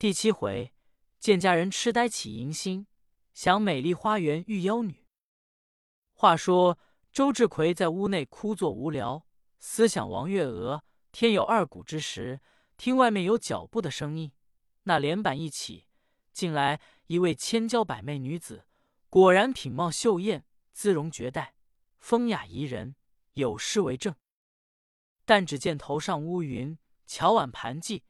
第七回，见家人痴呆起淫心，想美丽花园遇妖女。话说周志奎在屋内枯坐无聊，思想王月娥。天有二鼓之时，听外面有脚步的声音，那帘板一起，进来一位千娇百媚女子，果然品貌秀艳，姿容绝代，风雅宜人，有诗为证。但只见头上乌云，巧碗盘髻，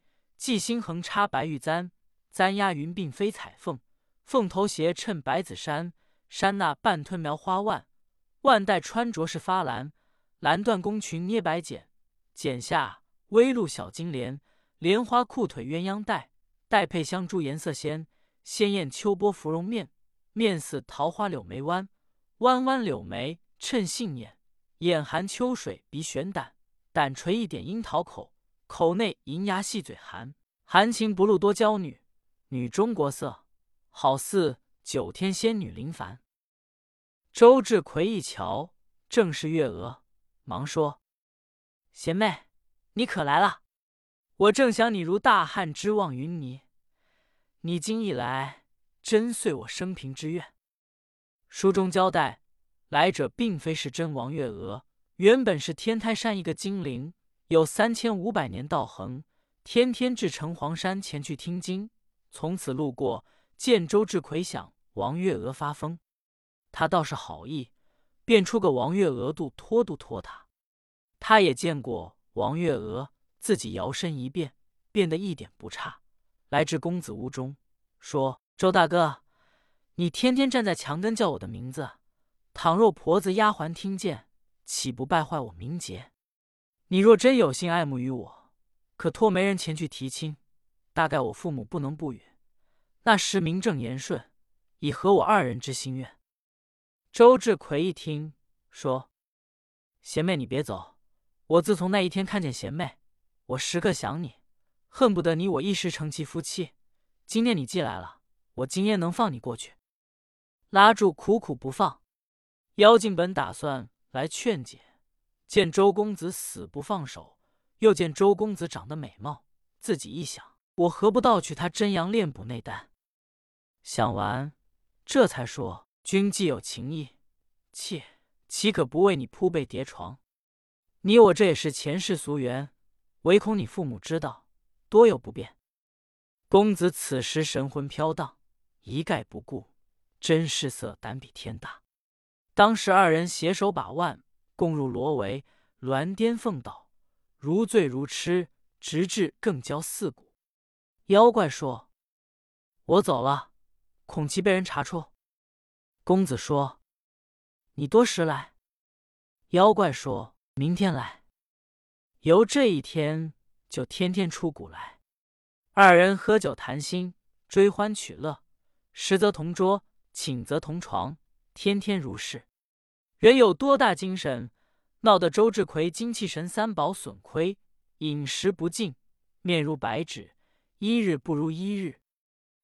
髻星横插白玉簪，簪压云鬓飞彩凤，凤头鞋衬白子衫，衫那半吞描花腕，腕带穿着是发蓝，蓝缎宫裙捏白茧，茧下微露小金莲，莲花裤腿鸳鸯带，带配香珠颜色鲜，鲜艳秋波芙蓉面，面似桃花柳眉弯，弯弯柳眉衬杏眼，眼含秋水鼻悬胆。胆垂一点樱桃口，口内银牙细嘴含，含情不露多娇女，女中国色，好似九天仙女临凡。周志奎一瞧，正是月娥，忙说：“贤妹，你可来了？我正想你如大汉之望云霓，你今一来，真遂我生平之愿。”书中交代，来者并非是真王月娥。原本是天台山一个精灵，有三千五百年道行，天天至城隍山前去听经。从此路过，见周志奎想王月娥发疯，他倒是好意，变出个王月娥度托度托他。他也见过王月娥，自己摇身一变，变得一点不差。来至公子屋中，说：“周大哥，你天天站在墙根叫我的名字，倘若婆子丫鬟听见。”岂不败坏我名节？你若真有心爱慕于我，可托媒人前去提亲。大概我父母不能不允。那时名正言顺，以合我二人之心愿。周志奎一听，说：“贤妹，你别走。我自从那一天看见贤妹，我时刻想你，恨不得你我一时成其夫妻。今天你既来了，我今夜能放你过去。”拉住苦苦不放。妖精本打算。来劝解，见周公子死不放手，又见周公子长得美貌，自己一想，我何不盗取他真阳炼补内丹？想完，这才说：“君既有情意，妾岂可不为你铺被叠床？你我这也是前世俗缘，唯恐你父母知道，多有不便。”公子此时神魂飘荡，一概不顾，真是色胆比天大。当时二人携手把腕，共入罗围，鸾颠凤倒，如醉如痴，直至更交四鼓。妖怪说：“我走了，恐其被人查出。”公子说：“你多时来？”妖怪说：“明天来。”由这一天就天天出谷来，二人喝酒谈心，追欢取乐，食则同桌，寝则同床，天天如是。人有多大精神，闹得周志奎精气神三宝损亏，饮食不进，面如白纸，一日不如一日。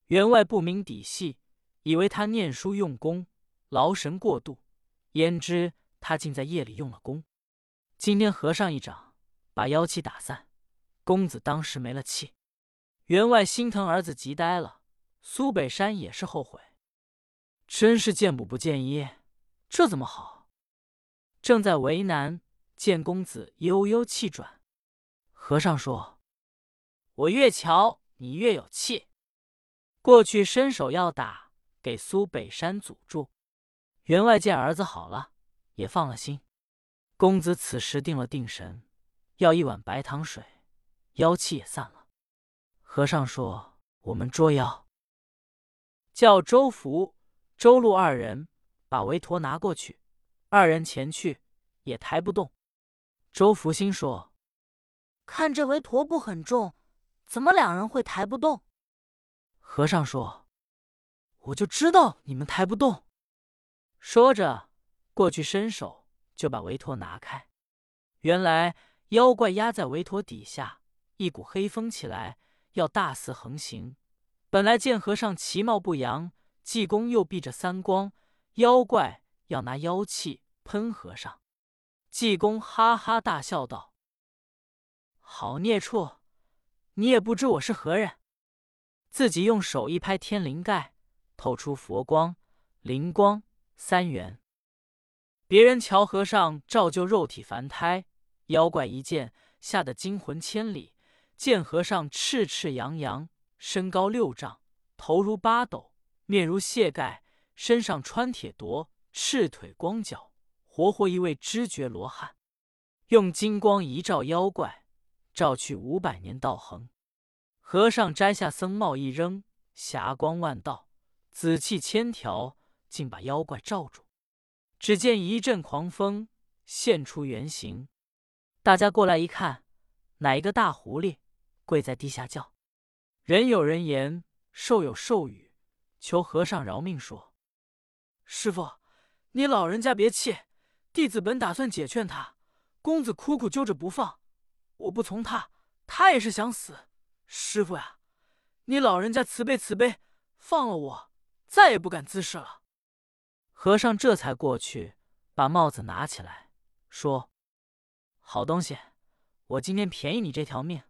员外不明底细，以为他念书用功，劳神过度，焉知他竟在夜里用了功。今天和尚一掌把妖气打散，公子当时没了气。员外心疼儿子，急呆了。苏北山也是后悔，真是见补不见医，这怎么好？正在为难，见公子悠悠气转。和尚说：“我越瞧你越有气。”过去伸手要打，给苏北山阻住。员外见儿子好了，也放了心。公子此时定了定神，要一碗白糖水，妖气也散了。和尚说：“我们捉妖，叫周福、周禄二人把韦陀拿过去。”二人前去也抬不动。周福星说：“看这围驼不很重，怎么两人会抬不动？”和尚说：“我就知道你们抬不动。”说着过去伸手就把围驼拿开。原来妖怪压在围驼底下，一股黑风起来，要大肆横行。本来见和尚其貌不扬，济公又避着三光，妖怪要拿妖气。喷和尚，济公哈哈大笑道：“好孽畜，你也不知我是何人，自己用手一拍天灵盖，透出佛光、灵光三元。别人瞧和尚照旧肉体凡胎，妖怪一见，吓得惊魂千里。见和尚赤赤扬扬，身高六丈，头如八斗，面如蟹盖，身上穿铁铎，赤腿光脚，活活一位知觉罗汉。用金光一照妖怪，照去五百年道行。和尚摘下僧帽一扔，霞光万道，紫气千条，竟把妖怪罩住。只见一阵狂风，现出原形。大家过来一看，哪一个大狐狸跪在地下叫？人有人言，兽有兽语，求和尚饶命，说：“师傅，你老人家别气，弟子本打算解劝他。”公子苦苦揪着不放，我不从他，他也是想死。师傅呀，你老人家慈悲慈悲，放了我，再也不敢滋事了。和尚这才过去，把帽子拿起来，说：“好东西，我今天便宜你这条命。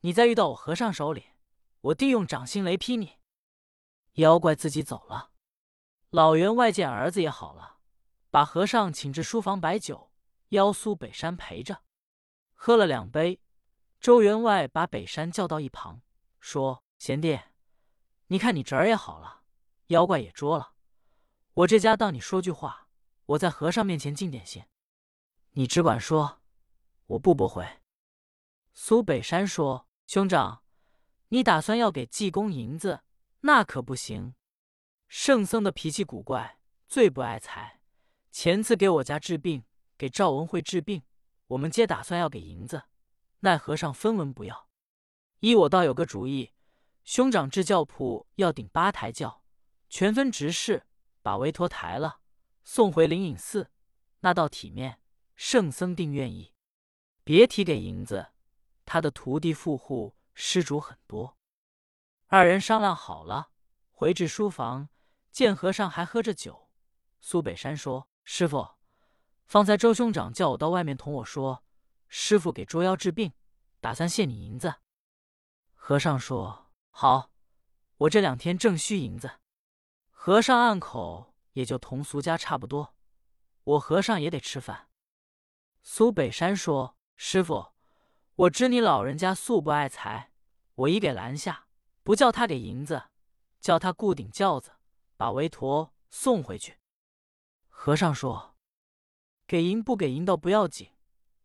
你再遇到我和尚手里，我定用掌心雷劈你。”妖怪自己走了。老员外见儿子也好了，把和尚请至书房摆酒。邀苏北山陪着，喝了两杯。周员外把北山叫到一旁，说：“贤弟，你看你侄儿也好了，妖怪也捉了。我这家当你说句话，我在和尚面前尽点心，你只管说，我不驳回。”苏北山说：“兄长，你打算要给济公银子，那可不行。圣僧的脾气古怪，最不爱财。前次给我家治病。”给赵文慧治病，我们皆打算要给银子，奈和尚分文不要。依我倒有个主意，兄长治教铺要顶八抬轿，全分执事，把韦陀抬了，送回灵隐寺，那倒体面，圣僧定愿意。别提给银子，他的徒弟富户施主很多。二人商量好了，回至书房，见和尚还喝着酒。苏北山说：“师傅。”方才周兄长叫我到外面同我说，师傅给捉妖治病，打算谢你银子。和尚说：“好，我这两天正需银子。”和尚暗口也就同俗家差不多，我和尚也得吃饭。苏北山说：“师傅，我知你老人家素不爱财，我已给拦下，不叫他给银子，叫他固顶轿子，把韦陀送回去。”和尚说。给银不给银倒不要紧，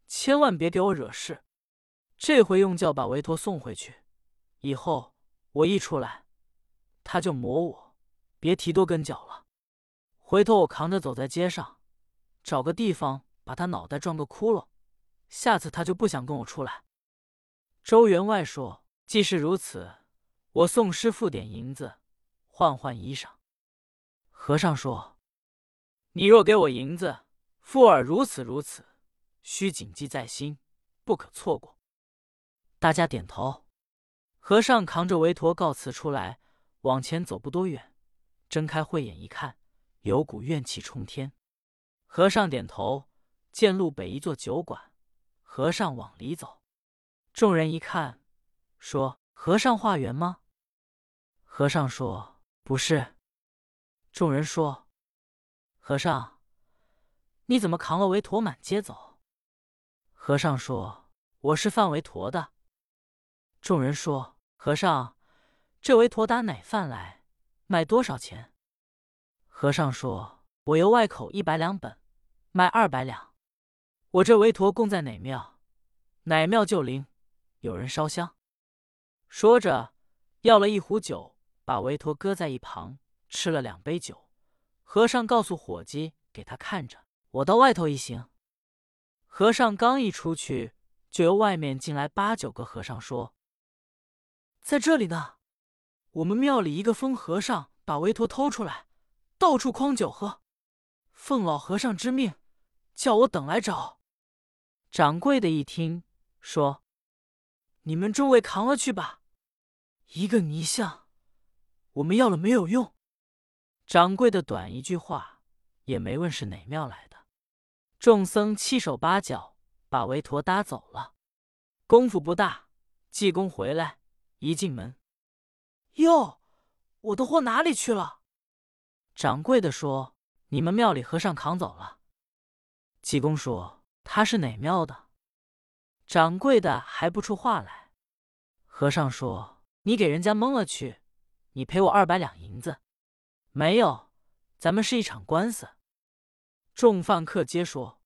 千万别给我惹事。这回用轿把韦陀送回去，以后我一出来，他就磨我，别提多跟脚了。回头我扛着走在街上，找个地方把他脑袋撞个窟窿，下次他就不想跟我出来。周员外说：“既是如此，我送师傅点银子，换换衣裳。”和尚说：“你若给我银子。”富尔如此如此，需谨记在心，不可错过。大家点头。和尚扛着韦陀告辞出来，往前走不多远，睁开慧眼一看，有股怨气冲天。和尚点头，见路北一座酒馆，和尚往里走。众人一看，说：“和尚化缘吗？”和尚说：“不是。”众人说：“和尚。”你怎么扛了韦陀满街走？和尚说：“我是贩韦陀的。”众人说：“和尚，这韦陀打哪贩来？卖多少钱？”和尚说：“我由外口一百两本，卖二百两。我这韦陀供在哪庙，哪庙就灵。有人烧香。”说着，要了一壶酒，把韦陀搁在一旁，吃了两杯酒。和尚告诉伙计给他看着。我到外头一行，和尚刚一出去，就由外面进来八九个和尚说：“在这里呢，我们庙里一个疯和尚把韦陀偷出来，到处诓酒喝。奉老和尚之命，叫我等来找。”掌柜的一听，说：“你们众位扛了去吧，一个泥像，我们要了没有用。”掌柜的短一句话，也没问是哪庙来的。众僧七手八脚把韦陀搭走了，功夫不大。济公回来一进门，哟，我的货哪里去了？掌柜的说：“你们庙里和尚扛走了。”济公说：“他是哪庙的？”掌柜的还不出话来。和尚说：“你给人家蒙了去，你赔我二百两银子。”没有，咱们是一场官司。众饭客皆说：“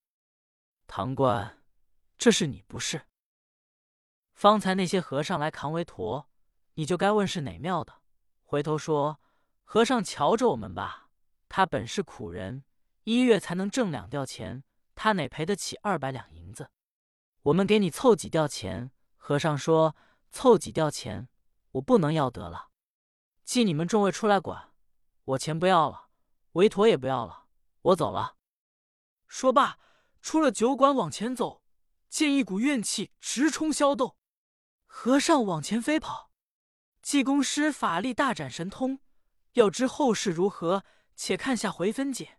堂官，这是你不是？方才那些和尚来扛为驼，你就该问是哪庙的。回头说，和尚瞧着我们吧，他本是苦人，一月才能挣两吊钱，他哪赔得起二百两银子？我们给你凑几吊钱。”和尚说：“凑几吊钱，我不能要得了。既你们众位出来管。”我钱不要了，韦陀也不要了，我走了。说罢，出了酒馆往前走，见一股怨气直冲霄斗，和尚往前飞跑。济公师法力大展神通，要知后事如何，且看下回分解。